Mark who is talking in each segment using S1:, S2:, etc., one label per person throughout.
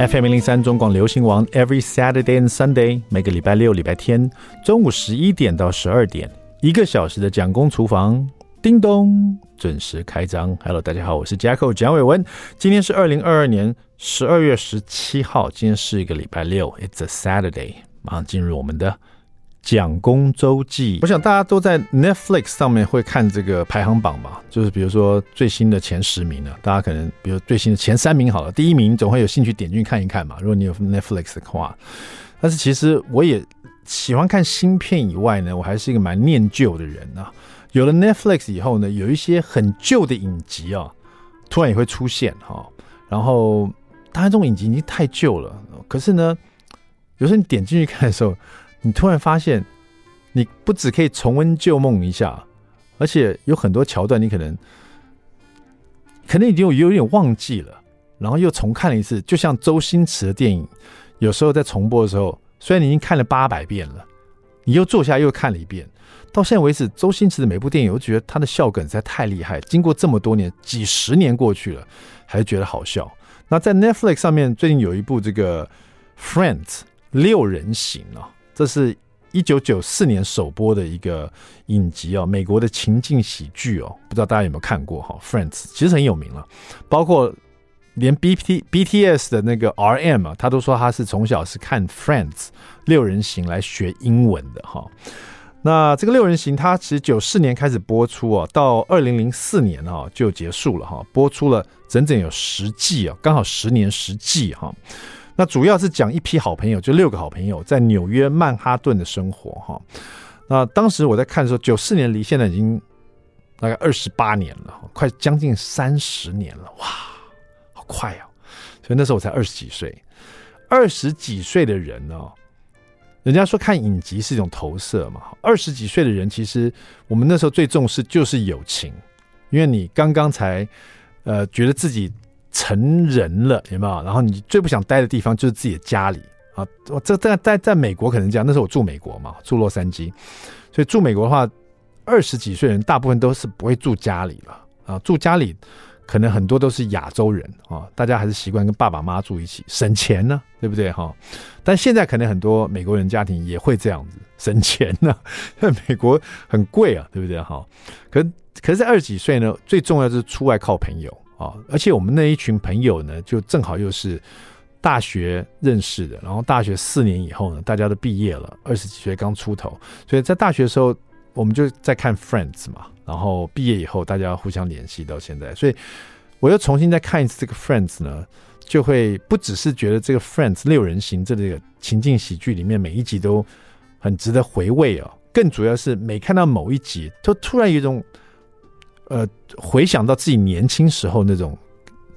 S1: FM 零零三中广流行王，Every Saturday and Sunday，每个礼拜六、礼拜天中午十一点到十二点，一个小时的蒋公厨房，叮咚，准时开张。Hello，大家好，我是 Jacko 蒋伟文，今天是二零二二年十二月十七号，今天是一个礼拜六，It's a Saturday，马上进入我们的。蒋公周记，我想大家都在 Netflix 上面会看这个排行榜嘛，就是比如说最新的前十名呢，大家可能比如最新的前三名好了，第一名总会有兴趣点进去看一看嘛。如果你有 Netflix 的话，但是其实我也喜欢看新片以外呢，我还是一个蛮念旧的人啊。有了 Netflix 以后呢，有一些很旧的影集啊，突然也会出现哈。然后当然这种影集已经太旧了，可是呢，有时候你点进去看的时候。你突然发现，你不只可以重温旧梦一下，而且有很多桥段你可能可能已经有有点忘记了，然后又重看了一次。就像周星驰的电影，有时候在重播的时候，虽然你已经看了八百遍了，你又坐下又看了一遍。到现在为止，周星驰的每部电影，我觉得他的笑梗实在太厉害。经过这么多年，几十年过去了，还是觉得好笑。那在 Netflix 上面，最近有一部这个 Friends 六人行啊。这是一九九四年首播的一个影集哦，美国的情境喜剧哦，不知道大家有没有看过哈？Friends 其实很有名了，包括连 B T B T S 的那个 R M 啊，他都说他是从小是看 Friends 六人行来学英文的哈。那这个六人行，它其实九四年开始播出啊，到二零零四年啊就结束了哈，播出了整整有十季啊，刚好十年十季哈。那主要是讲一批好朋友，就六个好朋友在纽约曼哈顿的生活哈。那当时我在看的时候，九四年离现在已经大概二十八年了，快将近三十年了，哇，好快啊！所以那时候我才二十几岁，二十几岁的人呢，人家说看影集是一种投射嘛。二十几岁的人，其实我们那时候最重视就是友情，因为你刚刚才呃觉得自己。成人了，有没有？然后你最不想待的地方就是自己的家里啊！我这在在在美国可能这样，那时候我住美国嘛，住洛杉矶，所以住美国的话，二十几岁人大部分都是不会住家里了啊。住家里可能很多都是亚洲人啊，大家还是习惯跟爸爸妈妈住一起，省钱呢，对不对哈？但现在可能很多美国人家庭也会这样子省钱呢，因 为美国很贵啊，对不对哈？可可是在二十几岁呢，最重要就是出外靠朋友。啊，而且我们那一群朋友呢，就正好又是大学认识的，然后大学四年以后呢，大家都毕业了，二十几岁刚出头，所以在大学的时候，我们就在看 Friends 嘛，然后毕业以后大家互相联系到现在，所以我又重新再看一次这个 Friends 呢，就会不只是觉得这个 Friends 六人行这个情境喜剧里面每一集都很值得回味哦，更主要是每看到某一集，都突然有一种。呃，回想到自己年轻时候那种，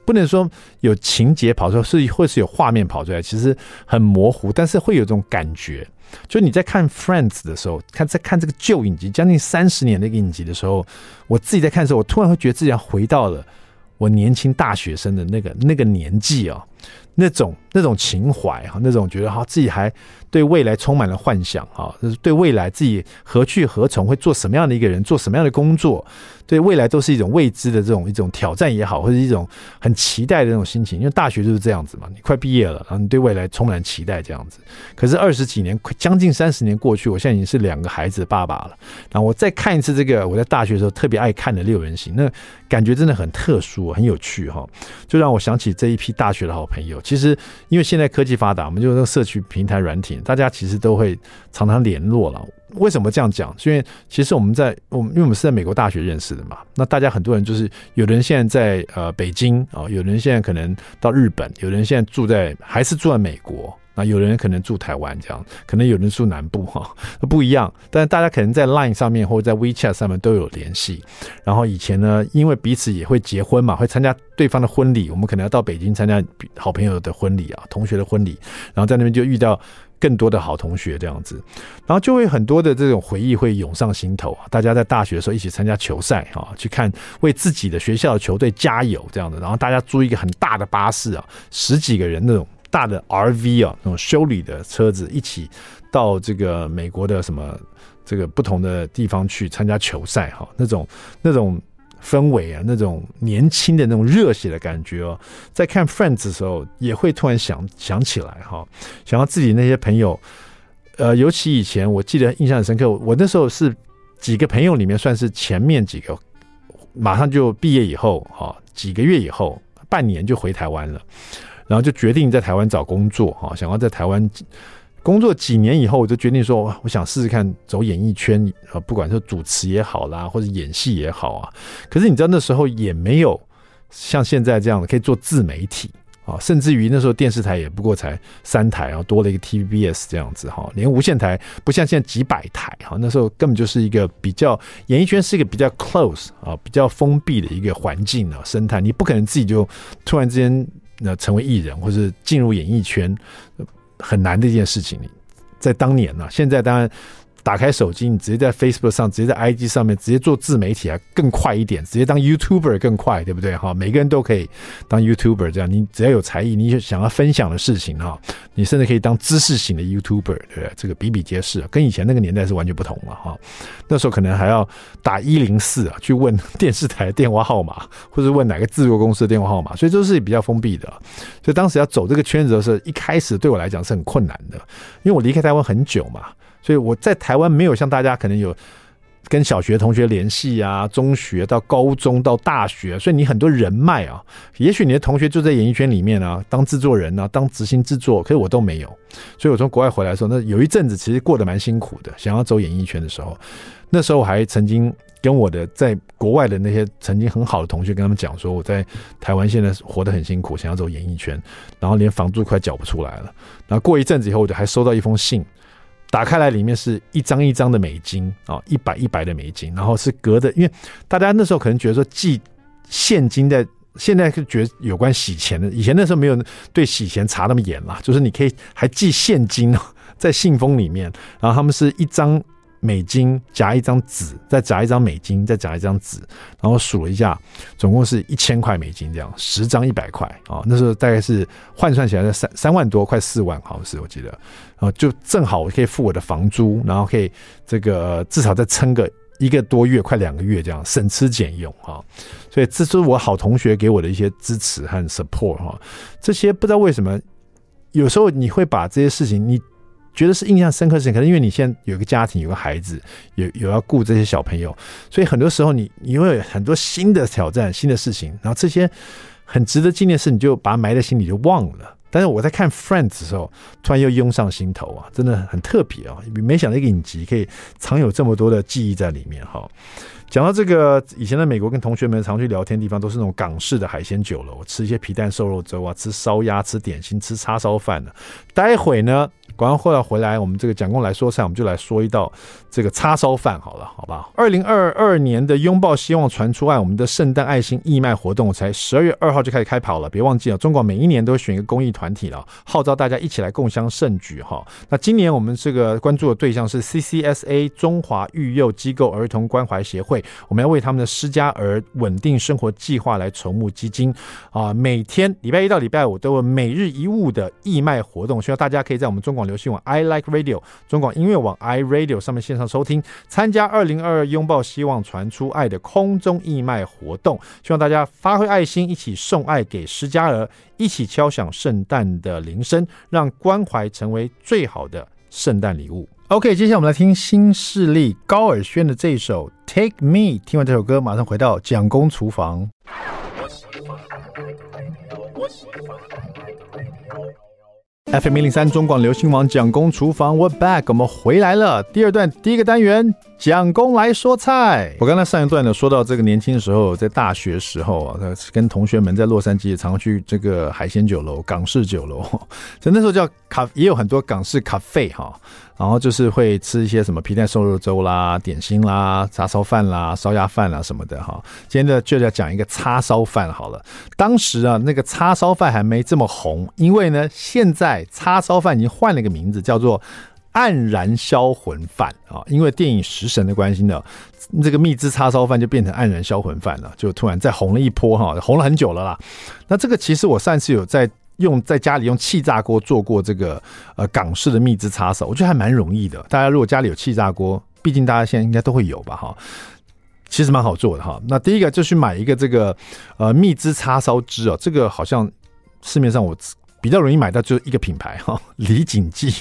S1: 不能说有情节跑出来，是会是有画面跑出来，其实很模糊，但是会有这种感觉。就你在看《Friends》的时候，看在看这个旧影集，将近三十年的一个影集的时候，我自己在看的时候，我突然会觉得自己要回到了我年轻大学生的那个那个年纪啊。那种那种情怀哈，那种觉得哈自己还对未来充满了幻想哈，就是对未来自己何去何从，会做什么样的一个人，做什么样的工作，对未来都是一种未知的这种一种挑战也好，或者一种很期待的那种心情。因为大学就是这样子嘛，你快毕业了，然后你对未来充满期待这样子。可是二十几年，将近三十年过去，我现在已经是两个孩子的爸爸了。然后我再看一次这个我在大学的时候特别爱看的六人行，那感觉真的很特殊，很有趣哈，就让我想起这一批大学的好朋友。其实，因为现在科技发达，我们就那社区平台软体，大家其实都会常常联络了。为什么这样讲？因为其实我们在我们，因为我们是在美国大学认识的嘛。那大家很多人就是，有的人现在在呃北京啊，有的人现在可能到日本，有的人现在住在还是住在美国。那有人可能住台湾这样，可能有人住南部哈，都 不一样。但是大家可能在 Line 上面或者在 WeChat 上面都有联系。然后以前呢，因为彼此也会结婚嘛，会参加对方的婚礼。我们可能要到北京参加好朋友的婚礼啊，同学的婚礼。然后在那边就遇到更多的好同学这样子，然后就会很多的这种回忆会涌上心头。大家在大学的时候一起参加球赛啊，去看为自己的学校的球队加油这样的。然后大家租一个很大的巴士啊，十几个人那种。大的 RV 啊，那种修理的车子，一起到这个美国的什么这个不同的地方去参加球赛哈，那种那种氛围啊，那种年轻的那种热血的感觉哦，在看 Friends 的时候，也会突然想想起来哈，想到自己那些朋友，呃，尤其以前我记得印象很深刻，我那时候是几个朋友里面算是前面几个，马上就毕业以后哈，几个月以后，半年就回台湾了，然后就决定在台湾找工作哈，想要在台湾。工作几年以后，我就决定说，我想试试看走演艺圈啊，不管是主持也好啦，或者演戏也好啊。可是你知道那时候也没有像现在这样的可以做自媒体啊，甚至于那时候电视台也不过才三台啊，多了一个 TVBS 这样子哈，连无线台不像现在几百台哈，那时候根本就是一个比较演艺圈是一个比较 close 啊，比较封闭的一个环境啊生态，你不可能自己就突然之间那成为艺人或者进入演艺圈。很难的一件事情，在当年呢、现在当然。打开手机，你直接在 Facebook 上，直接在 IG 上面，直接做自媒体啊，更快一点，直接当 YouTuber 更快，对不对？哈，每个人都可以当 YouTuber，这样你只要有才艺，你就想要分享的事情哈，你甚至可以当知识型的 YouTuber，对不对？这个比比皆是，跟以前那个年代是完全不同了哈。那时候可能还要打一零四啊，去问 电视台的电话号码，或者问哪个制作公司的电话号码，所以都是比较封闭的。所以当时要走这个圈子的时候，一开始对我来讲是很困难的，因为我离开台湾很久嘛。所以我在台湾没有像大家可能有跟小学同学联系啊，中学到高中到大学，所以你很多人脉啊，也许你的同学就在演艺圈里面啊，当制作人啊，当执行制作，可是我都没有。所以我从国外回来的时候，那有一阵子其实过得蛮辛苦的，想要走演艺圈的时候，那时候我还曾经跟我的在国外的那些曾经很好的同学跟他们讲说，我在台湾现在活得很辛苦，想要走演艺圈，然后连房租快缴不出来了。然后过一阵子以后，我就还收到一封信。打开来，里面是一张一张的美金啊，一百一百的美金，然后是隔的，因为大家那时候可能觉得说寄现金在，现在是觉有关洗钱的，以前那时候没有对洗钱查那么严啦，就是你可以还寄现金在信封里面，然后他们是一张。美金夹一张纸，再夹一张美金，再夹一张纸，然后数了一下，总共是一千块美金这样，十张一百块啊，那时候大概是换算起来在三三万多，快四万，好像是我记得，然后就正好我可以付我的房租，然后可以这个至少再撑个一个多月，快两个月这样，省吃俭用啊，所以这是我好同学给我的一些支持和 support 哈，这些不知道为什么，有时候你会把这些事情你。觉得是印象深刻的事情，可能因为你现在有个家庭，有个孩子，有有要顾这些小朋友，所以很多时候你你会有很多新的挑战、新的事情，然后这些很值得纪念的事，你就把它埋在心里就忘了。但是我在看 Friends 的时候，突然又涌上心头啊，真的很特别啊！没想到一个影集可以藏有这么多的记忆在里面哈。讲到这个，以前在美国跟同学们常去聊天的地方，都是那种港式的海鲜酒楼，吃一些皮蛋瘦肉粥啊，吃烧鸭，吃点心，吃叉烧饭的。待会呢，广告后来回来，我们这个蒋公来说菜，我们就来说一道这个叉烧饭好了，好吧？二零二二年的拥抱希望传出爱，我们的圣诞爱心义卖活动才十二月二号就开始开跑了，别忘记了，中广每一年都会选一个公益团体了，号召大家一起来共襄盛举哈。那今年我们这个关注的对象是 CCSA 中华育幼机构儿童关怀协会。我们要为他们的失家儿稳定生活计划来筹募基金啊！每天礼拜一到礼拜五都有每日一物的义卖活动，需要大家可以在我们中广流行网 I Like Radio、中广音乐网 I Radio 上面线上收听，参加二零二二拥抱希望传出爱的空中义卖活动。希望大家发挥爱心，一起送爱给施嘉儿，一起敲响圣诞的铃声，让关怀成为最好的圣诞礼物。OK，接下来我们来听新势力高尔宣的这一首《Take Me》。听完这首歌，马上回到蒋公厨房。FM 零零三中广流行网蒋公厨房，We're back，我们回来了。第二段第一个单元，蒋公来说菜。我刚才上一段呢，说到这个年轻的时候，在大学时候啊，跟同学们在洛杉矶也常去这个海鲜酒楼、港式酒楼，所以那时候叫咖，也有很多港式咖啡哈。然后就是会吃一些什么皮蛋瘦肉粥啦、点心啦、叉烧饭啦、烧鸭饭啦什么的哈。今天呢就要讲一个叉烧饭好了。当时啊，那个叉烧饭还没这么红，因为呢，现在叉烧饭已经换了一个名字，叫做黯然销魂饭啊。因为电影《食神》的关系呢，这个蜜汁叉烧饭就变成黯然销魂饭了，就突然再红了一波哈，红了很久了啦。那这个其实我上次有在。用在家里用气炸锅做过这个呃港式的蜜汁叉烧，我觉得还蛮容易的。大家如果家里有气炸锅，毕竟大家现在应该都会有吧哈。其实蛮好做的哈。那第一个就去买一个这个呃蜜汁叉烧汁哦，这个好像市面上我。比较容易买到就是一个品牌 哈，李锦记，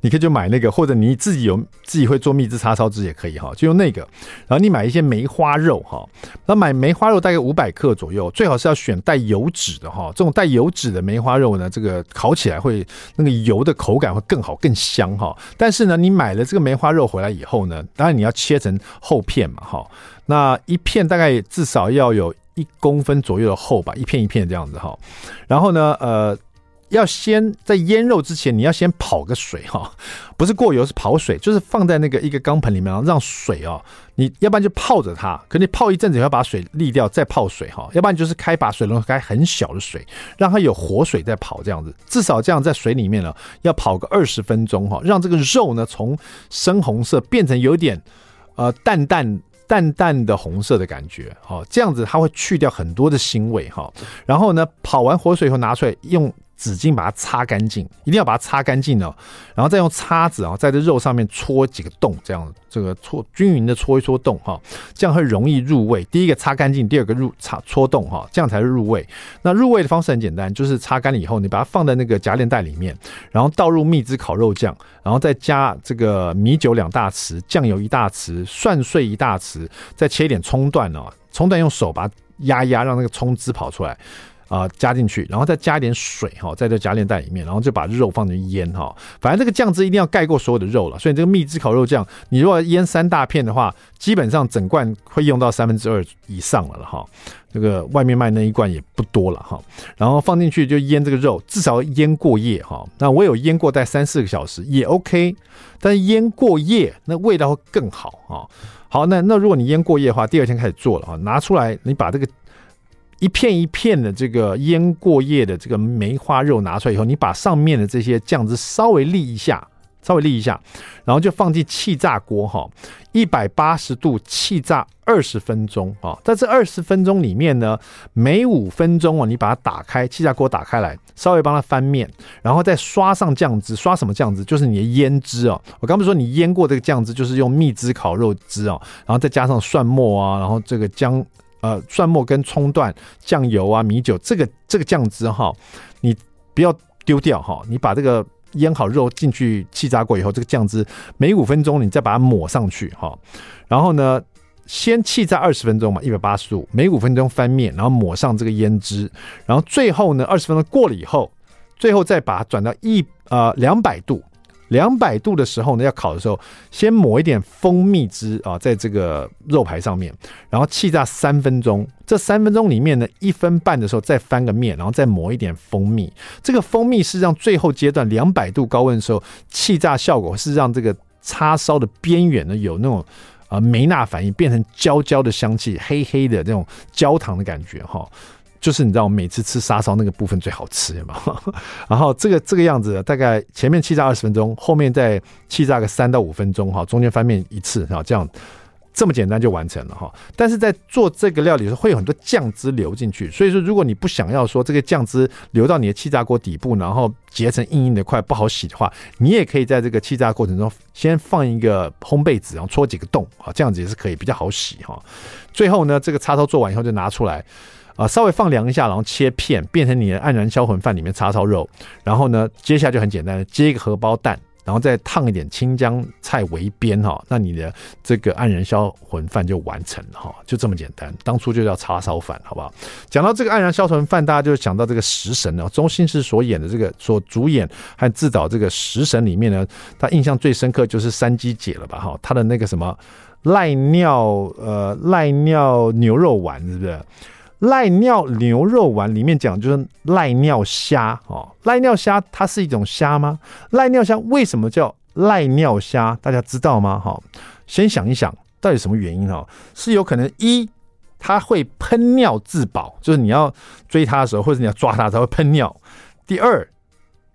S1: 你可以就买那个，或者你自己有自己会做蜜汁叉烧汁也可以哈，就用那个。然后你买一些梅花肉哈，那买梅花肉大概五百克左右，最好是要选带油脂的哈。这种带油脂的梅花肉呢，这个烤起来会那个油的口感会更好更香哈。但是呢，你买了这个梅花肉回来以后呢，当然你要切成厚片嘛哈。那一片大概至少要有一公分左右的厚吧，一片一片这样子哈。然后呢，呃。要先在腌肉之前，你要先跑个水哈，不是过油，是跑水，就是放在那个一个钢盆里面，然后让水哦，你要不然就泡着它，可你泡一阵子要把水沥掉，再泡水哈，要不然就是开把水龙头开很小的水，让它有活水在跑这样子，至少这样在水里面呢，要跑个二十分钟哈，让这个肉呢从深红色变成有点呃淡淡淡淡的红色的感觉，哈，这样子它会去掉很多的腥味哈，然后呢跑完活水以后拿出来用。纸巾把它擦干净，一定要把它擦干净哦，然后再用叉子啊，在这肉上面戳几个洞，这样这个戳均匀的戳一戳洞哈，这样会容易入味。第一个擦干净，第二个入擦戳洞哈，这样才是入味。那入味的方式很简单，就是擦干了以后，你把它放在那个夹链袋里面，然后倒入蜜汁烤肉酱，然后再加这个米酒两大匙，酱油一大匙，蒜碎一大匙，再切一点葱段哦，葱段用手把它压压，让那个葱汁跑出来。啊，加进去，然后再加一点水哈，在这夹链袋里面，然后就把肉放进去腌哈。反正这个酱汁一定要盖过所有的肉了，所以这个蜜汁烤肉酱，你如果腌三大片的话，基本上整罐会用到三分之二以上了了哈。这个外面卖那一罐也不多了哈。然后放进去就腌这个肉，至少腌过夜哈。那我有腌过，待三四个小时也 OK，但是腌过夜那味道会更好哈。好，那那如果你腌过夜的话，第二天开始做了哈，拿出来你把这个。一片一片的这个腌过夜的这个梅花肉拿出来以后，你把上面的这些酱汁稍微沥一下，稍微沥一下，然后就放进气炸锅哈，一百八十度气炸二十分钟啊。在这二十分钟里面呢，每五分钟啊，你把它打开，气炸锅打开来，稍微帮它翻面，然后再刷上酱汁，刷什么酱汁？就是你的腌汁哦。我刚不是说你腌过这个酱汁，就是用蜜汁烤肉汁哦，然后再加上蒜末啊，然后这个姜。呃，蒜末跟葱段、酱油啊、米酒，这个这个酱汁哈，你不要丢掉哈，你把这个腌好肉进去气炸过以后，这个酱汁每五分钟你再把它抹上去哈，然后呢，先气炸二十分钟嘛，一百八十度，每五分钟翻面，然后抹上这个腌汁，然后最后呢，二十分钟过了以后，最后再把它转到一呃两百度。两百度的时候呢，要烤的时候，先抹一点蜂蜜汁啊，在这个肉排上面，然后气炸三分钟。这三分钟里面呢，一分半的时候再翻个面，然后再抹一点蜂蜜。这个蜂蜜是让最后阶段两百度高温的时候气炸效果，是让这个叉烧的边缘呢有那种啊梅纳反应，变成焦焦的香气，黑黑的这种焦糖的感觉哈。就是你知道，每次吃沙烧那个部分最好吃嘛，然后这个这个样子，大概前面气炸二十分钟，后面再气炸个三到五分钟哈，中间翻面一次哈，这样这么简单就完成了哈。但是在做这个料理的时候，会有很多酱汁流进去，所以说如果你不想要说这个酱汁流到你的气炸锅底部，然后结成硬硬的块不好洗的话，你也可以在这个气炸过程中先放一个烘焙纸，然后戳几个洞啊，这样子也是可以比较好洗哈。最后呢，这个叉烧做完以后就拿出来。啊，稍微放凉一下，然后切片，变成你的黯然销魂饭里面叉烧肉。然后呢，接下来就很简单，接一个荷包蛋，然后再烫一点青江菜围边哈，那你的这个黯然销魂饭就完成了哈，就这么简单。当初就叫叉烧饭，好不好？讲到这个黯然销魂饭，大家就想到这个食神哦，周星驰所演的这个，所主演和自导这个食神里面呢，他印象最深刻就是三鸡姐了吧？哈，他的那个什么赖尿呃赖尿牛肉丸，是不是？赖尿牛肉丸里面讲就是赖尿虾哦，赖尿虾它是一种虾吗？赖尿虾为什么叫赖尿虾？大家知道吗？哈，先想一想，到底什么原因哈？是有可能一，它会喷尿自保，就是你要追它的时候，或者你要抓它，它会喷尿。第二，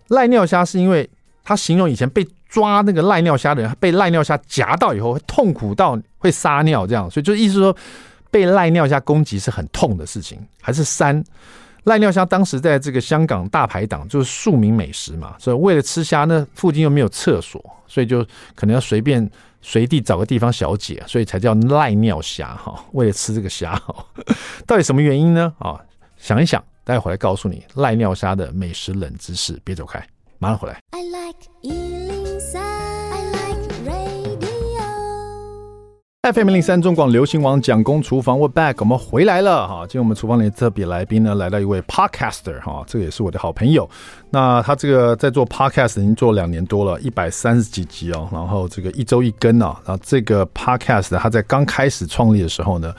S1: 赖尿虾是因为它形容以前被抓那个赖尿虾的人，被赖尿虾夹到以后会痛苦到会撒尿这样，所以就意思说。被赖尿虾攻击是很痛的事情，还是三赖尿虾当时在这个香港大排档就是庶民美食嘛，所以为了吃虾呢，附近又没有厕所，所以就可能要随便随地找个地方小解，所以才叫赖尿虾哈。为了吃这个虾哈，到底什么原因呢？啊，想一想，待会儿来告诉你赖尿虾的美食冷知识。别走开，马上回来。I like FM 零三中广流行网蒋公厨房，我 back，我们回来了哈。今天我们厨房里特别来宾呢，来到一位 podcaster 哈，这个也是我的好朋友。那他这个在做 podcast 已经做两年多了，一百三十几集哦，然后这个一周一更啊。然后这个 podcast 他在刚开始创立的时候呢，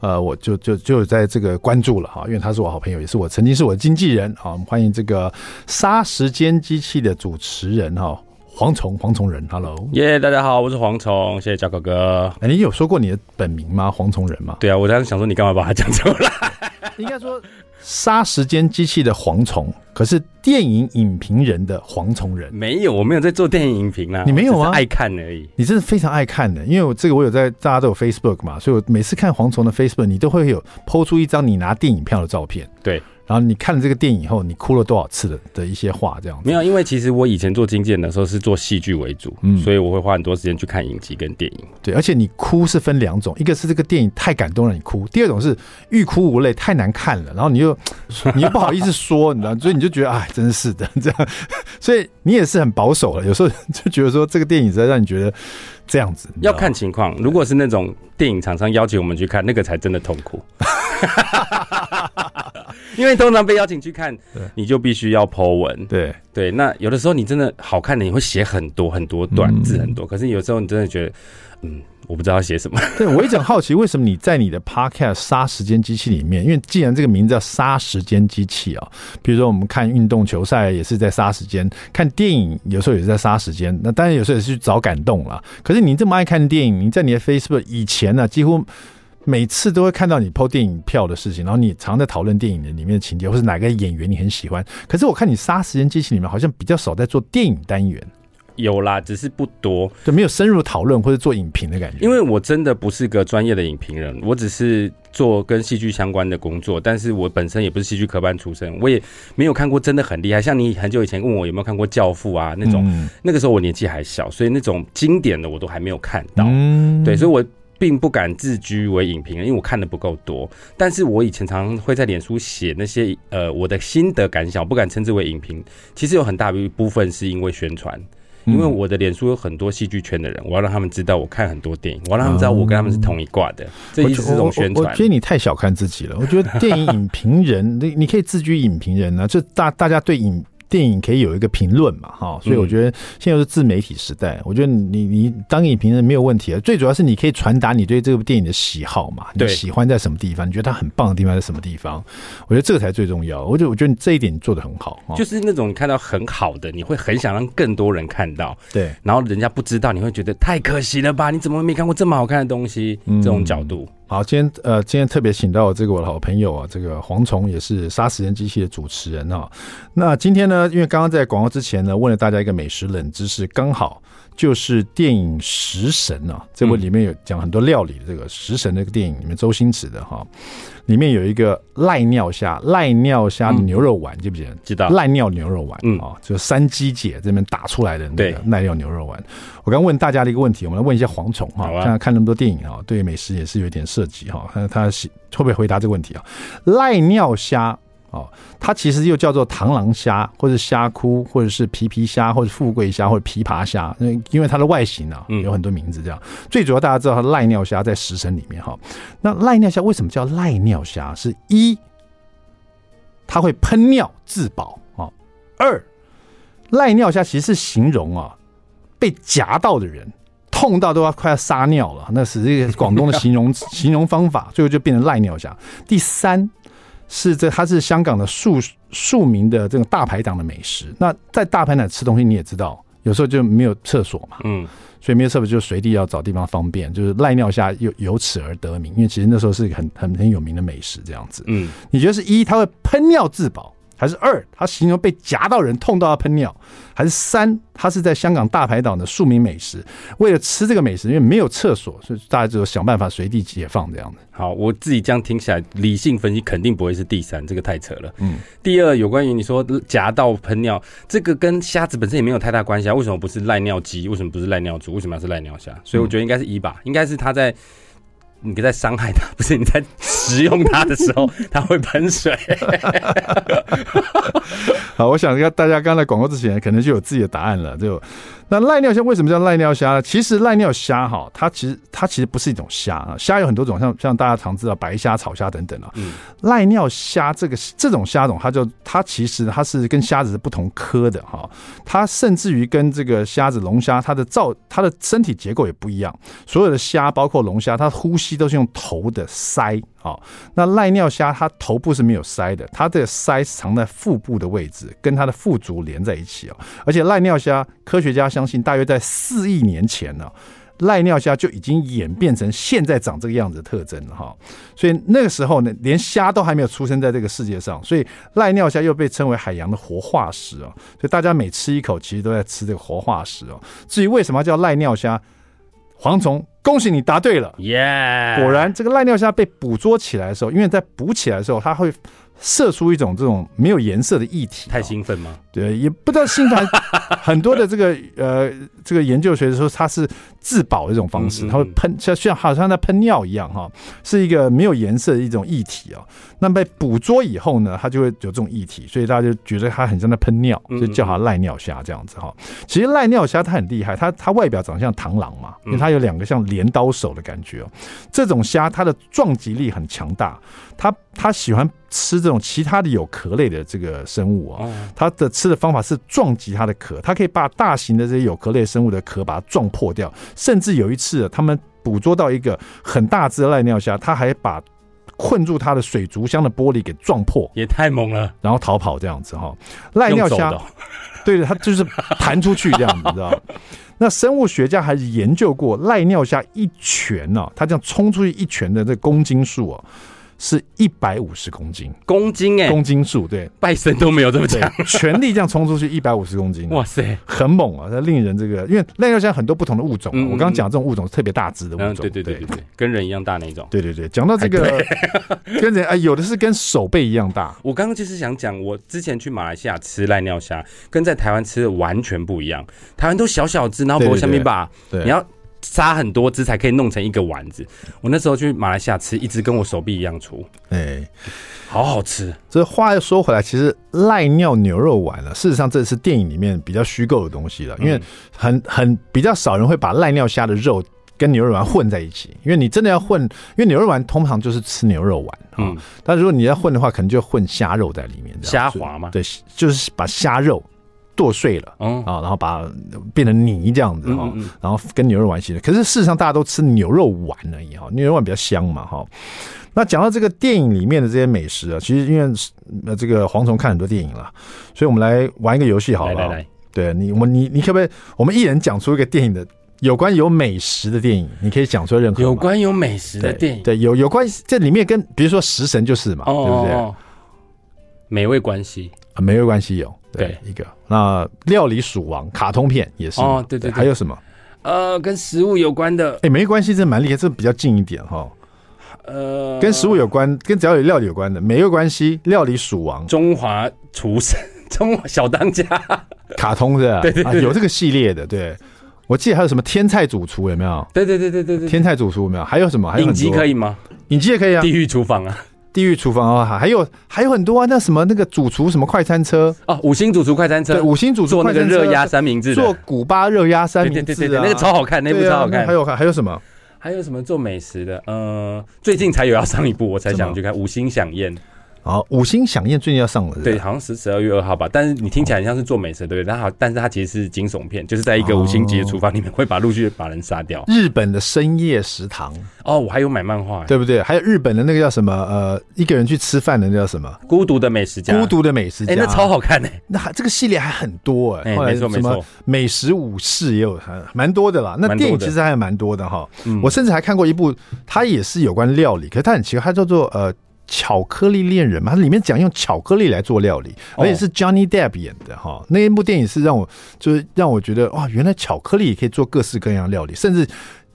S1: 呃，我就就就在这个关注了哈，因为他是我好朋友，也是我曾经是我的经纪人啊。我们欢迎这个杀时间机器的主持人哈。蝗虫，蝗虫人，Hello，
S2: 耶，yeah, 大家好，我是蝗虫，谢谢贾哥哥。
S1: 哎，你有说过你的本名吗？蝗虫人吗？
S2: 对啊，我当时想说，你干嘛把它讲出来？
S1: 应该说杀时间机器的蝗虫，可是电影影评人的蝗虫人
S2: 没有，我没有在做电影影评啊，
S1: 你没有啊？
S2: 爱看而已。
S1: 你真的非常爱看的，因为我这个我有在，大家都有 Facebook 嘛，所以我每次看蝗虫的 Facebook，你都会有 PO 出一张你拿电影票的照片。
S2: 对。
S1: 然后你看了这个电影以后，你哭了多少次的的一些话，这样子
S2: 没有？因为其实我以前做经纪人的时候是做戏剧为主，嗯，所以我会花很多时间去看影集跟电影。
S1: 对，而且你哭是分两种，一个是这个电影太感动了你哭，第二种是欲哭无泪太难看了，然后你又 你又不好意思说，你知道，所以你就觉得哎，真是的这样，所以你也是很保守了，有时候就觉得说这个电影实在让你觉得这样子，
S2: 要看情况。如果是那种电影厂商邀请我们去看，那个才真的痛苦。因为通常被邀请去看，你就必须要 po 文。对对，那有的时候你真的好看的，你会写很多很多短字很多。可是有时候你真的觉得，嗯，我不知道写什么。
S1: 对，我一直很好奇，为什么你在你的 podcast 杀时间机器里面？因为既然这个名字叫杀时间机器啊，比如说我们看运动球赛也是在杀时间，看电影有时候也是在杀时间。那当然有时候也是去找感动了。可是你这么爱看电影，你在你的 Facebook 以前呢、啊，几乎。每次都会看到你 PO 电影票的事情，然后你常在讨论电影的里面的情节，或是哪个演员你很喜欢。可是我看你杀时间机器里面好像比较少在做电影单元。
S2: 有啦，只是不多，
S1: 就没有深入讨论或者做影评的感觉。
S2: 因为我真的不是个专业的影评人，我只是做跟戏剧相关的工作，但是我本身也不是戏剧科班出身，我也没有看过真的很厉害。像你很久以前问我有没有看过《教父》啊那种，嗯、那个时候我年纪还小，所以那种经典的我都还没有看到。嗯、对，所以我。并不敢自居为影评人，因为我看的不够多。但是我以前常常会在脸书写那些呃我的心得感想，我不敢称之为影评。其实有很大一部分是因为宣传，因为我的脸书有很多戏剧圈的人，我要让他们知道我看很多电影，我要让他们知道我跟他们是同一挂的。这意思是这种宣传。
S1: 我觉得你太小看自己了。我觉得电影影评人，你你可以自居影评人呢、啊，就大大家对影。电影可以有一个评论嘛，哈，所以我觉得现在是自媒体时代，我觉得你你当影评人没有问题啊，最主要是你可以传达你对这部电影的喜好嘛，你喜欢在什么地方，你觉得它很棒的地方在什么地方，我觉得这个才最重要。我觉得我觉得你这一点你做的很好，
S2: 就是那种看到很好的，你会很想让更多人看到，对，然后人家不知道，你会觉得太可惜了吧？你怎么没看过这么好看的东西？这种角度。
S1: 好，今天呃，今天特别请到这个我的好朋友啊，这个蝗虫也是杀死人机器的主持人啊。那今天呢，因为刚刚在广告之前呢，问了大家一个美食冷知识，刚好。就是电影《食神》啊，这部里面有讲很多料理的。这个《食神》这个电影里面，周星驰的哈，里面有一个赖尿虾，赖尿虾的牛肉丸，记不记得？知道赖尿牛肉丸，嗯啊，就三鸡姐这边打出来的那个赖尿牛肉丸。我刚问大家的一个问题，我们来问一下蝗虫哈，看他看那么多电影啊，对美食也是有点涉及哈，看他会不会回答这个问题啊？赖尿虾。哦，它其实又叫做螳螂虾，或者虾窟，或者是皮皮虾，或者富贵虾，或者琵琶虾。因为它的外形啊，有很多名字。这样，最主要大家知道它赖尿虾在食神里面哈。那赖尿虾为什么叫赖尿虾？是一，它会喷尿自保啊。二，赖尿虾其实是形容啊，被夹到的人痛到都要快要撒尿了，那是一个广东的形容 形容方法，最后就变成赖尿虾。第三。是这，它是香港的庶庶民的这种大排档的美食。那在大排档吃东西，你也知道，有时候就没有厕所嘛，嗯，所以没有厕所就随地要找地方方便，就是赖尿下由由此而得名。因为其实那时候是很很很有名的美食，这样子。嗯，你觉得是一，它会喷尿自保，还是二，他形容被夹到人痛到要喷尿，还是三，他是在香港大排档的庶民美食，为了吃这个美食，因为没有厕所，所以大家只有想办法随地解放这样的。
S2: 好，我自己这样听起来，理性分析肯定不会是第三，这个太扯了。嗯，第二，有关于你说夹到喷尿，这个跟虾子本身也没有太大关系啊。为什么不是赖尿鸡？为什么不是赖尿猪？为什么要是赖尿虾？所以我觉得应该是一吧，应该是他在。你在伤害它，不是你在食用它的时候，它会喷水。
S1: 好，我想要大家刚才广告之前，可能就有自己的答案了，就。那赖尿虾为什么叫赖尿虾呢？其实赖尿虾哈，它其实它其实不是一种虾啊，虾有很多种，像像大家常知道白虾、草虾等等啊。嗯。赖尿虾这个这种虾种，它就它其实它是跟虾子是不同科的哈，它甚至于跟这个虾子、龙虾，它的造它的身体结构也不一样。所有的虾，包括龙虾，它呼吸都是用头的鳃。好，那赖尿虾它头部是没有鳃的，它的鳃藏在腹部的位置，跟它的腹足连在一起哦。而且赖尿虾，科学家相信大约在四亿年前呢，赖尿虾就已经演变成现在长这个样子的特征了哈。所以那个时候呢，连虾都还没有出生在这个世界上，所以赖尿虾又被称为海洋的活化石哦。所以大家每吃一口，其实都在吃这个活化石哦。至于为什么叫赖尿虾，蝗虫。恭喜你答对了，耶果然，这个赖尿虾被捕捉起来的时候，因为在捕起来的时候，它会射出一种这种没有颜色的液体。
S2: 太兴奋吗？
S1: 对，也不知道兴奋。很多的这个呃，这个研究学的说，它是自保的一种方式，它会喷，像像好像在喷尿一样哈，是一个没有颜色的一种液体啊。那被捕捉以后呢，它就会有这种液体，所以大家就觉得它很像在喷尿，就叫它赖尿虾这样子哈。其实赖尿虾它很厉害，它它外表长得像螳螂嘛，因为它有两个像镰刀手的感觉哦。这种虾它的撞击力很强大，它它喜欢吃这种其他的有壳类的这个生物啊。它的吃的方法是撞击它的壳，它可以把大型的这些有壳类生物的壳把它撞破掉。甚至有一次，他们捕捉到一个很大只的赖尿虾，它还把困住它的水族箱的玻璃给撞破，
S2: 也太猛了，
S1: 然后逃跑这样子哈。赖尿虾，对的，它就是弹出去这样子，你知道。那生物学家还是研究过赖尿虾一拳呢，它这样冲出去一拳的这公斤数啊。是一百五十公斤，
S2: 公斤哎、欸，
S1: 公斤数对，
S2: 拜神都没有这么强，
S1: 全力这样冲出去一百五十公斤，
S2: 哇塞，
S1: 很猛啊！它令人这个，因为赖尿虾很多不同的物种，嗯嗯我刚刚讲这种物种是特别大只的物种，嗯、
S2: 对对对对对，跟人一样大那种，
S1: 对对对。讲到这个，跟人啊，有的是跟手背一样大。
S2: 我刚刚就是想讲，我之前去马来西亚吃赖尿虾，跟在台湾吃的完全不一样。台湾都小小只，然后薄下面吧，对，你要。杀很多只才可以弄成一个丸子。我那时候去马来西亚吃，一只跟我手臂一样粗，哎、欸，好好吃。
S1: 这话又说回来，其实赖尿牛肉丸呢，事实上这是电影里面比较虚构的东西了，因为很很比较少人会把赖尿虾的肉跟牛肉丸混在一起。因为你真的要混，因为牛肉丸通常就是吃牛肉丸，嗯，但如果你要混的话，可能就混虾肉在里面，
S2: 虾滑嘛？
S1: 对，就是把虾肉。剁碎了，嗯啊，然后把它变成泥这样子哈，然后跟牛肉丸一起的。可是事实上大家都吃牛肉丸而已哈，牛肉丸比较香嘛哈。那讲到这个电影里面的这些美食啊，其实因为呃这个蝗虫看很多电影了，所以我们来玩一个游戏好了。来来来，对你我你你可不可以我们一人讲出一个电影的有关有美食的电影？你可以讲出任何
S2: 有关有美食的电影，
S1: 对，有有关这里面跟比如说食神就是嘛，对不对？
S2: 美味关系
S1: 啊，美味关系有。对，一个那料理鼠王卡通片也是
S2: 哦，对对，
S1: 还有什么？
S2: 呃，跟食物有关的，
S1: 哎，没关系，这蛮厉害，这比较近一点哈。呃，跟食物有关，跟只要有料理有关的，没有关系。料理鼠王，
S2: 中华厨神，中华小当家，
S1: 卡通是吧？对对，有这个系列的。对，我记得还有什么天菜主厨有没有？
S2: 对对对对对对，
S1: 天菜主厨有没有？还有什么？还有影
S2: 集可以吗？
S1: 影集也可以啊，
S2: 地狱厨房啊。
S1: 地狱厨房啊，还有还有很多啊，那什么那个主厨什么快餐车
S2: 哦，五星主厨快餐车，
S1: 对，五星主厨
S2: 做那个热压三明治，
S1: 做古巴热压三明治，
S2: 对对对，那个超好看，那部超好看。
S1: 还有还有什么？
S2: 还有什么做美食的？呃，最近才有要上一部，我才想去看《五星响宴》。
S1: 好，五星响宴最近要上了，
S2: 对，好像是十二月二号吧。但是你听起来很像是做美食，对不对？但好，但是它其实是惊悚片，就是在一个五星级的厨房里面，会把陆续把人杀掉。
S1: 日本的深夜食堂
S2: 哦，我还有买漫画，
S1: 对不对？还有日本的那个叫什么？呃，一个人去吃饭的那叫什么？
S2: 孤独的美食家，
S1: 孤独的美食家，
S2: 哎，那超好看哎！
S1: 那还这个系列还很多哎，
S2: 没错没错，
S1: 美食武士也有还蛮多的啦。那电影其实还有蛮多的哈。我甚至还看过一部，它也是有关料理，可是它很奇怪，它叫做呃。巧克力恋人嘛，它里面讲用巧克力来做料理，而且是 Johnny Depp 演的哈。那一部电影是让我就是让我觉得哇，原来巧克力也可以做各式各样的料理，甚至。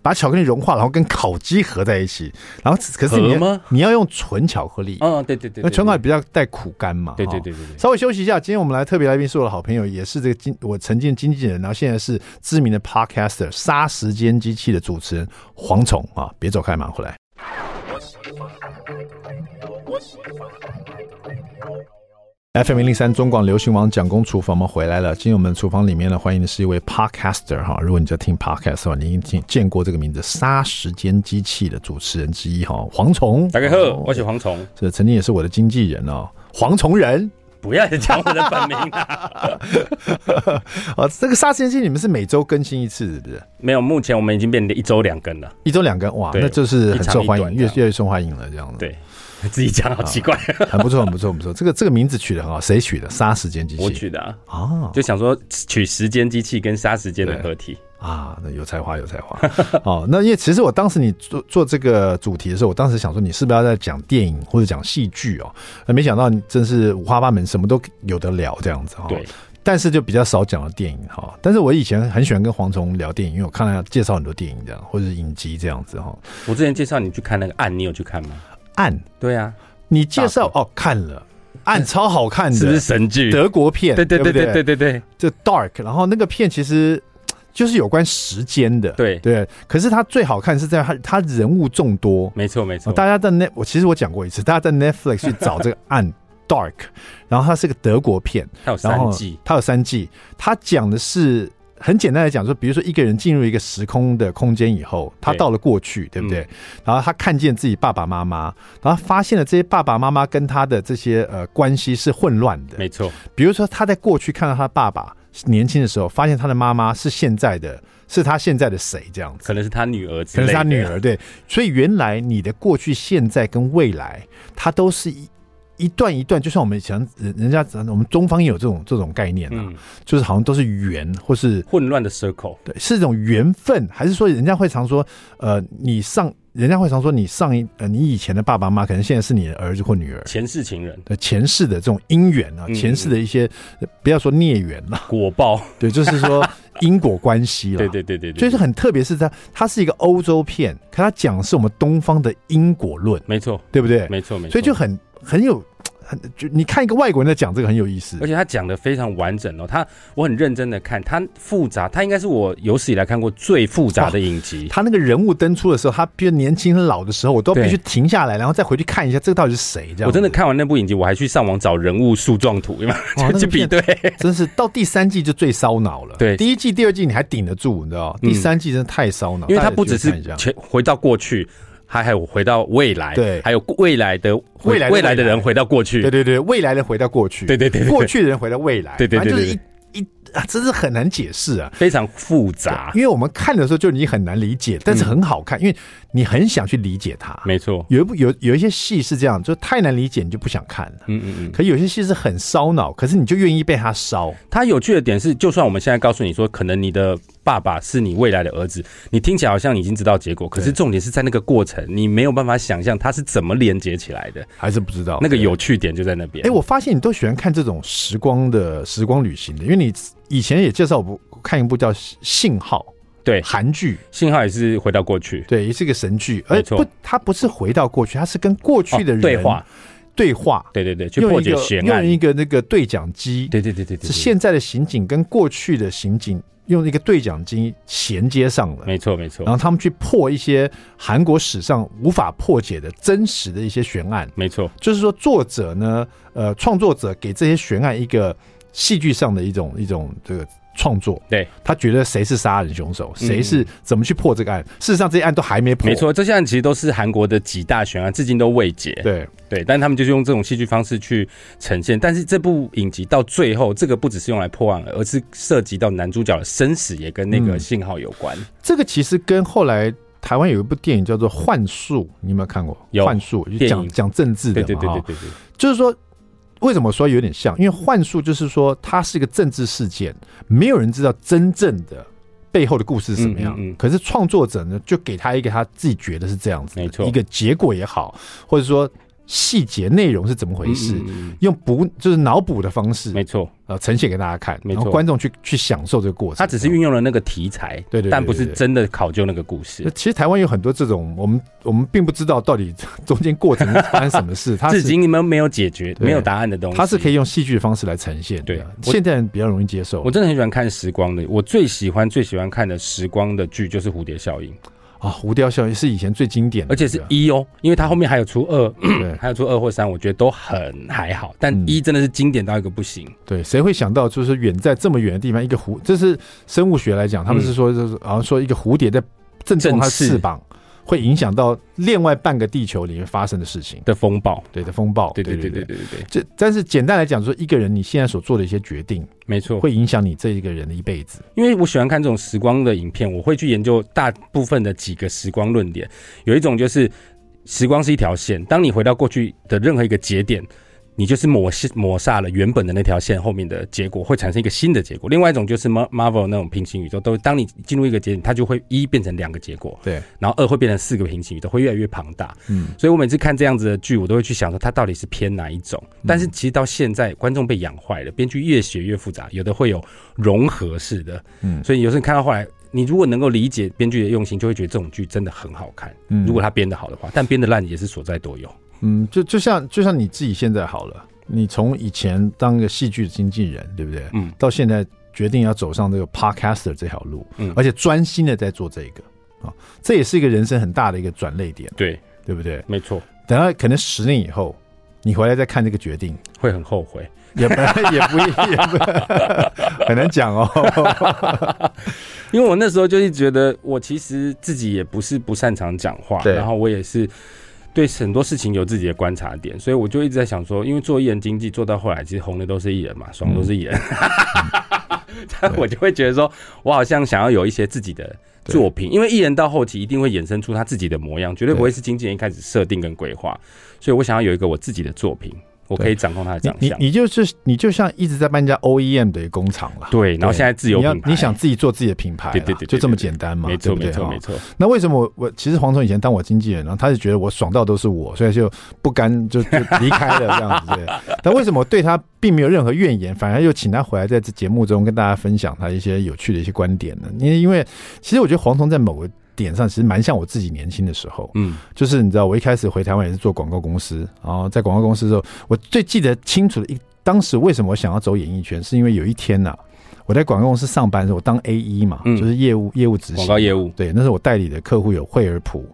S1: 把巧克力融化，然后跟烤鸡合在一起，然后可是你要你要用纯巧克力，
S2: 嗯，对对对，
S1: 那纯巧克力比较带苦甘嘛，
S2: 对对对对对。
S1: 稍微休息一下，今天我们来特别来宾是我的好朋友，也是这个经我曾经的经纪人，然后现在是知名的 Podcaster 杀时间机器的主持人蝗虫啊，别走开，马上回来。FM 零零三中广流行网蒋公厨房，我们回来了。进入我们厨房里面呢，欢迎的是一位 Podcaster 哈。如果你在听 Podcast 的话，你一定见过这个名字“杀时间机器”的主持人之一哈，蝗虫。
S2: 大家好，我是蝗虫，
S1: 这曾经也是我的经纪人哦。蝗虫人，
S2: 不要讲我的本名啊！
S1: 哦，这个杀时间机，你们是每周更新一次，是不是？
S2: 没有，目前我们已经变成一周两更了。
S1: 一周两更，哇，那就是很受欢迎，越越受欢迎了，这样子。
S2: 对。自己讲好奇怪，
S1: 很不错，很不错，很不错。这个这个名字取得很好，谁取的？杀时间机器，
S2: 我取的啊。
S1: 哦，
S2: 就想说取时间机器跟杀时间的合体
S1: 啊，那有才华，有才华。哦，那因为其实我当时你做做这个主题的时候，我当时想说你是不是要在讲电影或者讲戏剧哦？那没想到你真是五花八门，什么都有得聊这样子哈。
S2: 对，
S1: 但是就比较少讲了电影哈。但是我以前很喜欢跟蝗虫聊电影，因为我看他介绍很多电影这样，或者是影集这样子哈。
S2: 我之前介绍你去看那个暗，你有去看吗？
S1: 暗，
S2: 对啊。
S1: 你介绍哦，看了，暗超好看的，
S2: 是不是神剧？
S1: 德国片，
S2: 对对对对对对对，
S1: 就 Dark，然后那个片其实就是有关时间的，
S2: 对
S1: 对。可是它最好看是在它它人物众多，
S2: 没错没错。
S1: 大家在 Net，我其实我讲过一次，大家在 Netflix 去找这个案 Dark，然后它是个德国片，
S2: 它有三季，
S1: 它有三季，它讲的是。很简单的讲，说，比如说一个人进入一个时空的空间以后，他到了过去，对，对不对？嗯、然后他看见自己爸爸妈妈，然后发现了这些爸爸妈妈跟他的这些呃关系是混乱的。
S2: 没错，
S1: 比如说他在过去看到他爸爸年轻的时候，发现他的妈妈是现在的，是他现在的谁？这样子，
S2: 可能是他女儿，
S1: 可能是他女儿。对，所以原来你的过去、现在跟未来，它都是一。一段一段，就像我们以前人人家，我们中方也有这种这种概念啊，嗯、就是好像都是缘，或是
S2: 混乱的 circle，
S1: 对，是一种缘分，还是说人家会常说，呃，你上，人家会常说你上一，呃，你以前的爸爸妈妈，可能现在是你的儿子或女儿，
S2: 前世情人，
S1: 对，前世的这种姻缘啊，前世的一些，嗯、不要说孽缘了，
S2: 果报，
S1: 对，就是说因果关系了，
S2: 对对对对，
S1: 所以是很特别，是它，它是一个欧洲片，可它讲的是我们东方的因果论，
S2: 没错，
S1: 对不对？
S2: 没错没错，
S1: 所以就很很有。很就你看一个外国人在讲这个很有意思，
S2: 而且他讲的非常完整哦。他我很认真的看，他复杂，他应该是我有史以来看过最复杂的影集。
S1: 他那个人物登出的时候，他比如年轻和老的时候，我都必须停下来，然后再回去看一下这个到底是谁。这样，
S2: 我真的看完那部影集，我还去上网找人物树状图，去比对。
S1: 真是到第三季就最烧脑了。
S2: 对，
S1: 第一季、第二季你还顶得住，你知道？第三季真的太烧脑，
S2: 因为他不只是前回到过去。还还有回到未来，
S1: 对，
S2: 还有未来的未来未来的人回到过去，
S1: 对对对，未来的回到过去，
S2: 对对对，
S1: 过去的人回到未来，
S2: 对对对，
S1: 就是一一啊，真是很难解释啊，
S2: 非常复杂。
S1: 因为我们看的时候就你很难理解，但是很好看，因为你很想去理解它。
S2: 没错，
S1: 有一部有有一些戏是这样，就太难理解，你就不想看了。嗯嗯嗯。可有些戏是很烧脑，可是你就愿意被它烧。
S2: 它有趣的点是，就算我们现在告诉你说，可能你的。爸爸是你未来的儿子，你听起来好像已经知道结果，可是重点是在那个过程，你没有办法想象他是怎么连接起来的，
S1: 还是不知道
S2: 那个有趣点就在那边。
S1: 哎、欸，我发现你都喜欢看这种时光的时光旅行的，因为你以前也介绍我看一部叫《信号》，
S2: 对，
S1: 韩剧，《
S2: 信号》也是回到过去，
S1: 对，也是一个神剧，而不，它不是回到过去，它是跟过去的人、哦、对话，对话，
S2: 对对对，去破解悬案，
S1: 用一个那个对讲机，
S2: 对对对对，
S1: 是现在的刑警跟过去的刑警。用一个对讲机衔接上了，
S2: 没错没错，
S1: 然后他们去破一些韩国史上无法破解的真实的一些悬案，
S2: 没错，
S1: 就是说作者呢，呃，创作者给这些悬案一个戏剧上的一种一种这个。创作，
S2: 对，
S1: 他觉得谁是杀人凶手，谁是怎么去破这个案？事实上，这些案都还没破。
S2: 没错，这些案其实都是韩国的几大悬案，至今都未解。
S1: 对
S2: 对，但他们就是用这种戏剧方式去呈现。但是这部影集到最后，这个不只是用来破案，而是涉及到男主角的生死，也跟那个信号有关。
S1: 这个其实跟后来台湾有一部电影叫做《幻术》，你有没有看过？
S2: 有《
S1: 幻术》就讲讲政治的嘛？
S2: 对对对对对对，
S1: 就是说。为什么说有点像？因为幻术就是说，它是一个政治事件，没有人知道真正的背后的故事是什么样。嗯嗯、可是创作者呢，就给他一个他自己觉得是这样子，没错，一个结果也好，或者说细节内容是怎么回事，
S2: 嗯嗯嗯
S1: 用补就是脑补的方式，
S2: 没错。
S1: 呃，呈现给大家看，
S2: 没错，
S1: 然后观众去去享受这个过程。
S2: 他只是运用了那个题材，
S1: 对对，对，对，对，
S2: 但不是真的考究那个故事。
S1: 其实台湾有很多这种，我们我们并不知道到底中间过程发生什么事，他
S2: 至今你们没有解决、没有答案的东西。它
S1: 是可以用戏剧的方式来呈现。对，现在人比较容易接受。
S2: 我真的很喜欢看时光的，我最喜欢最喜欢看的时光的剧就是《蝴蝶效应》。
S1: 啊，蝴蝶效应是以前最经典的，
S2: 而且是一哦，因为它后面还有出二，还有出二或三，我觉得都很还好，但一真的是经典到一个不行。
S1: 嗯、对，谁会想到就是远在这么远的地方，一个蝴，这是生物学来讲，他们是说就是好像说一个蝴蝶在震动它的翅膀。会影响到另外半个地球里面发生的事情
S2: 的风暴，
S1: 对的风暴，
S2: 对对对对对对对。
S1: 这但是简单来讲，说一个人你现在所做的一些决定，
S2: 没错，
S1: 会影响你这一个人的一辈子。
S2: 因为我喜欢看这种时光的影片，我会去研究大部分的几个时光论点。有一种就是时光是一条线，当你回到过去的任何一个节点。你就是抹抹煞了原本的那条线后面的结果，会产生一个新的结果。另外一种就是 Marvel 那种平行宇宙，都当你进入一个节点，它就会一变成两个结果，
S1: 对，
S2: 然后二会变成四个平行宇宙，会越来越庞大。嗯，所以我每次看这样子的剧，我都会去想说它到底是偏哪一种。但是其实到现在，观众被养坏了，编剧越写越复杂，有的会有融合式的。嗯，所以有时候你看到后来，你如果能够理解编剧的用心，就会觉得这种剧真的很好看。嗯，如果他编得好的话，但编得烂也是所在多有。
S1: 嗯，就就像就像你自己现在好了，你从以前当个戏剧的经纪人，对不对？嗯，到现在决定要走上这个 podcaster 这条路，嗯，而且专心的在做这个啊，这也是一个人生很大的一个转捩点，
S2: 对，
S1: 对不对？
S2: 没错。
S1: 等到可能十年以后，你回来再看这个决定，
S2: 会很后悔，
S1: 也不 也不也不 很难讲哦。
S2: 因为我那时候就是觉得，我其实自己也不是不擅长讲话，然后我也是。对很多事情有自己的观察点，所以我就一直在想说，因为做艺人经济做到后来，其实红的都是艺人嘛，爽都是艺人，但 我就会觉得说，我好像想要有一些自己的作品，因为艺人到后期一定会衍生出他自己的模样，绝对不会是经纪人一开始设定跟规划，所以我想要有一个我自己的作品。我可以掌控它的长相。
S1: 你你就是你就像一直在办一家 OEM 的工厂了。
S2: 对，然后现在自由品牌，
S1: 你想自己做自己的品牌，对对对，就这么简单嘛。
S2: 没错没错没错。
S1: 那为什么我我其实黄总以前当我经纪人，然后他就觉得我爽到都是我，所以就不甘就就离开了这样子。但为什么我对他并没有任何怨言，反而又请他回来在这节目中跟大家分享他一些有趣的一些观点呢？因为因为其实我觉得黄总在某个。点上其实蛮像我自己年轻的时候，嗯，就是你知道，我一开始回台湾也是做广告公司，然后在广告公司的时候，我最记得清楚的一，当时为什么我想要走演艺圈，是因为有一天呐、啊，我在广告公司上班的时候，我当 A E 嘛，就是业务业务执行，广
S2: 告业务，
S1: 对，那时候我代理的客户有惠而浦。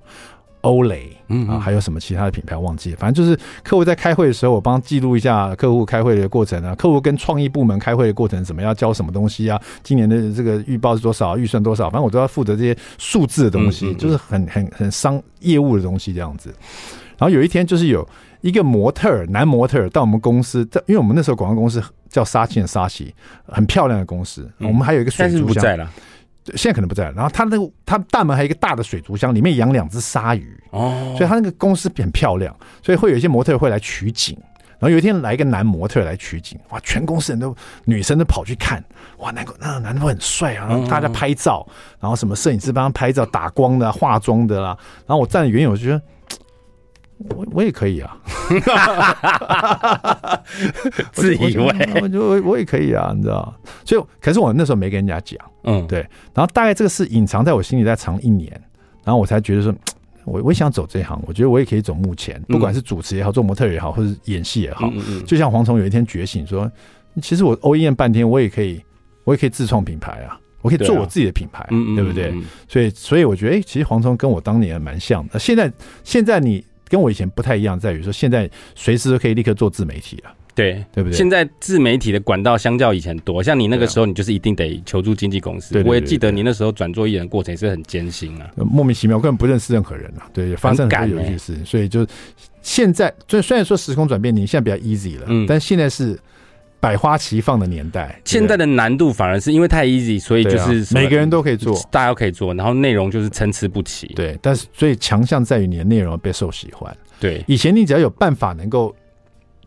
S1: 欧蕾，嗯啊，还有什么其他的品牌忘记了？反正就是客户在开会的时候，我帮记录一下客户开会的过程啊。客户跟创意部门开会的过程，怎么样交什么东西啊？今年的这个预报是多少？预算多少？反正我都要负责这些数字的东西，就是很很很商业务的东西这样子。然后有一天，就是有一个模特男模特到我们公司，在因为我们那时候广告公司叫沙庆的沙琪，很漂亮的公司。我们还有一个水族箱。现在可能不在了。然后他那个他大门还有一个大的水族箱，里面养两只鲨鱼哦，所以他那个公司很漂亮，所以会有一些模特会来取景。然后有一天来一个男模特来取景，哇，全公司人都女生都跑去看，哇，那个那个男的很帅啊，然后大家拍照，然后什么摄影师帮他拍照、打光的、化妆的啦。然后我站在远远，我就觉得。我我也可以啊，
S2: 自以为
S1: 我就我我也可以啊，你知道？所以可是我那时候没跟人家讲，嗯，对。然后大概这个事隐藏在我心里在藏一年，然后我才觉得说，我我也想走这一行，我觉得我也可以走幕前，不管是主持也好，做模特也好，或者演戏也好。就像黄虫有一天觉醒说，其实我 OEM 半天，我也可以，我也可以自创品牌啊，我可以做我自己的品牌，对不对？所以所以我觉得，哎，其实黄虫跟我当年蛮像的。现在现在你。跟我以前不太一样，在于说现在随时都可以立刻做自媒体了，
S2: 对
S1: 对不对？
S2: 现在自媒体的管道相较以前多，像你那个时候，你就是一定得求助经纪公司。对我也记得你那时候转做艺人过程也是很艰辛啊，
S1: 莫名其妙，根本不认识任何人啊，对，发生很多有趣的事情。所以就现在，虽虽然说时空转变，你现在比较 easy 了，嗯，但现在是。百花齐放的年代，
S2: 现在的难度反而是因为太 easy，所以就是
S1: 每个人都可以做，
S2: 大家都可以做，然后内容就是参差不齐。
S1: 对，但是所以强项在于你的内容备受喜欢。
S2: 对，
S1: 以前你只要有办法能够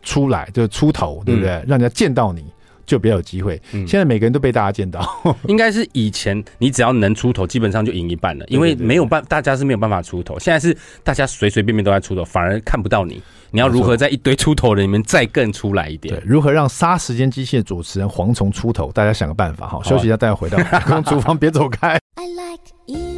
S1: 出来，就是出头，对不对？让人家见到你，就比较有机会。
S2: 嗯
S1: 现在每个人都被大家见到，
S2: 应该是以前你只要能出头，基本上就赢一半了，因为没有办，大家是没有办法出头。现在是大家随随便便都在出头，反而看不到你。你要如何在一堆出头的里面再更出来一点？
S1: 对，如何让杀时间机械的主持人蝗虫出头？大家想个办法哈。休息一下，待会回到 厨房，别走开。I like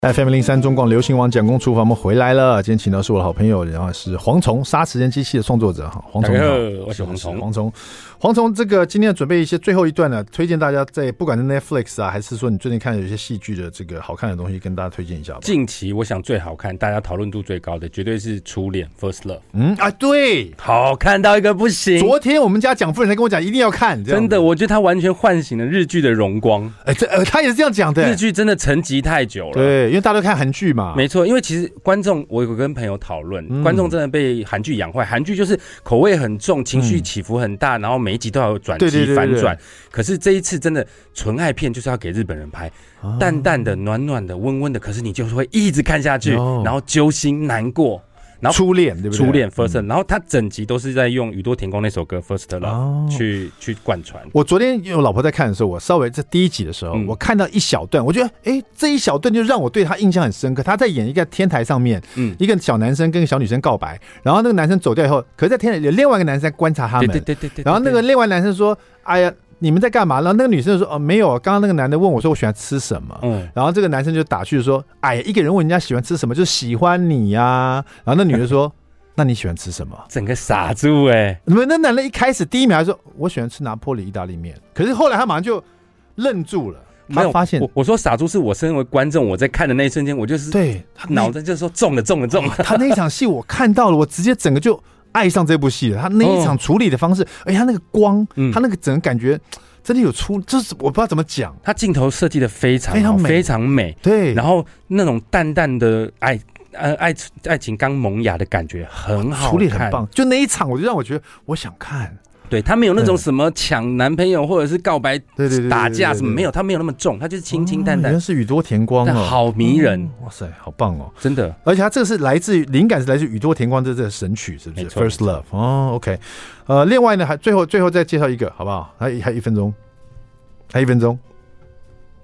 S1: FM 零三中广流行网蒋公厨房，我们回来了。今天请到是我的好朋友，然后是蝗虫杀时间机器的创作者哈。蝗虫，
S2: 我是蝗虫。
S1: 蝗虫，蝗虫，这个今天准备一些最后一段呢，推荐大家在不管是 Netflix 啊，还是说你最近看有一些戏剧的这个好看的东西，跟大家推荐一下吧。
S2: 近期我想最好看，大家讨论度最高的，绝对是《初恋》（First Love）。
S1: 嗯啊，对，
S2: 好看到一个不行。
S1: 昨天我们家蒋夫人才跟我讲，一定要看。
S2: 真的，我觉得他完全唤醒了日剧的荣光。
S1: 哎，这呃，他也是这样讲的。
S2: 日剧真的沉寂太久了。
S1: 对，因为大家都看韩剧
S2: 嘛。没错，因为其实观众，我有跟朋友讨论，嗯、观众真的被韩剧养坏。韩剧就是口味很重，情绪起伏很大，嗯、然后每一集都要有转机反转。可是这一次真的纯爱片就是要给日本人拍，哦、淡淡的、暖暖的、温温的，可是你就是会一直看下去，哦、然后揪心难过。然后
S1: 初恋对不对？
S2: 初恋 First Love，然后他整集都是在用宇多田光那首歌 First Love 去去贯穿。
S1: 我昨天因为我老婆在看的时候，我稍微在第一集的时候，我看到一小段，我觉得哎，这一小段就让我对他印象很深刻。他在演一个天台上面，嗯，一个小男生跟一个小女生告白，然后那个男生走掉以后，可是在天台有另外一个男生在观察他们，对对对对。然后那个另外男生说：“哎呀。”你们在干嘛？然后那个女生就说：“哦，没有。刚刚那个男的问我说，我喜欢吃什么？嗯，然后这个男生就打趣说：‘哎呀，一个人问人家喜欢吃什么，就喜欢你呀、啊。’然后那女的说：‘那你喜欢吃什么？’
S2: 整个傻住哎、欸！
S1: 你们那男的一开始第一秒还说：‘我喜欢吃拿破里意大利面。’可是后来他马上就愣住了。他发现
S2: 我我说傻猪是我身为观众，我在看的那一瞬间，我就是
S1: 对
S2: 脑子就说中了中了中了。
S1: 他那一场戏我看到了，我直接整个就爱上这部戏了。他那一场处理的方式，哎、哦，他那个光，嗯、他那个整个感觉。”真的有出，就是我不知道怎么讲，
S2: 他镜头设计的非常非常美，非常美，
S1: 对，
S2: 然后那种淡淡的爱，呃，爱爱情刚萌芽的感觉很好，处理很棒。
S1: 就那一场，我就让我觉得我想看。
S2: 对，他没有那种什么抢男朋友或者是告白，对对对，打架什么没有，他没有那么重，他就是清清淡淡。
S1: 原来是宇多田光哦，
S2: 好迷人，
S1: 哇塞，好棒哦，
S2: 真的。
S1: 而且他这个是来自于灵感是来自宇多田光这这个神曲，是不是？First Love 哦，OK。呃，另外呢，还最后最后再介绍一个好不好？还还一分钟，还一分钟。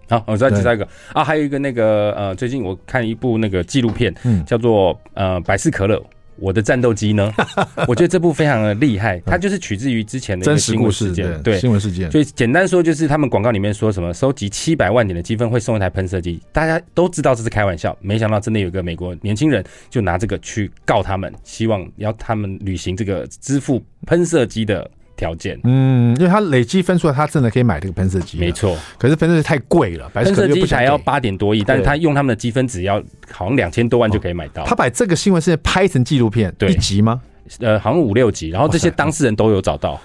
S2: 好，我再介绍一个啊，还有一个那个呃，最近我看一部那个纪录片，嗯，叫做呃百事可乐。我的战斗机呢？我觉得这部非常的厉害，它就是取自于之前的一个新闻事件，对
S1: 新闻事件。
S2: 所以简单说，就是他们广告里面说什么收集七百万点的积分会送一台喷射机，大家都知道这是开玩笑，没想到真的有个美国年轻人就拿这个去告他们，希望要他们履行这个支付喷射机的条件，
S1: 嗯，因为他累积分数，他真的可以买这个喷射机，
S2: 没错。
S1: 可是喷射机太贵了，
S2: 喷射机才要八点多亿，但是他用他们的积分，只要好像两千多万就可以买到。
S1: 他把这个新闻是拍成纪录片，对，一集吗？
S2: 呃，好像五六集，然后这些当事人都有找到。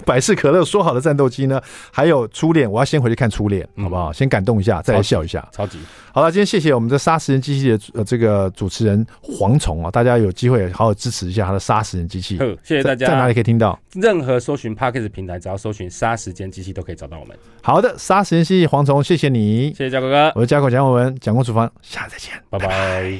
S1: 百事可乐说好的战斗机呢？还有初恋，我要先回去看初恋，好不好？先感动一下，再来笑一下。
S2: 超级
S1: 好了，今天谢谢我们的杀时间机器的呃这个主持人蝗虫啊，大家有机会好好支持一下他的杀时间机器。
S2: 谢谢大家。
S1: 在哪里可以听到？
S2: 任何搜寻 Podcast 平台，只要搜寻杀时间机器都可以找到我们。
S1: 好的，杀时间机器蝗虫，谢谢你，
S2: 谢谢嘉哥哥，
S1: 我是嘉口蒋伟文，蒋公厨房，下次再见，
S2: 拜拜。拜拜。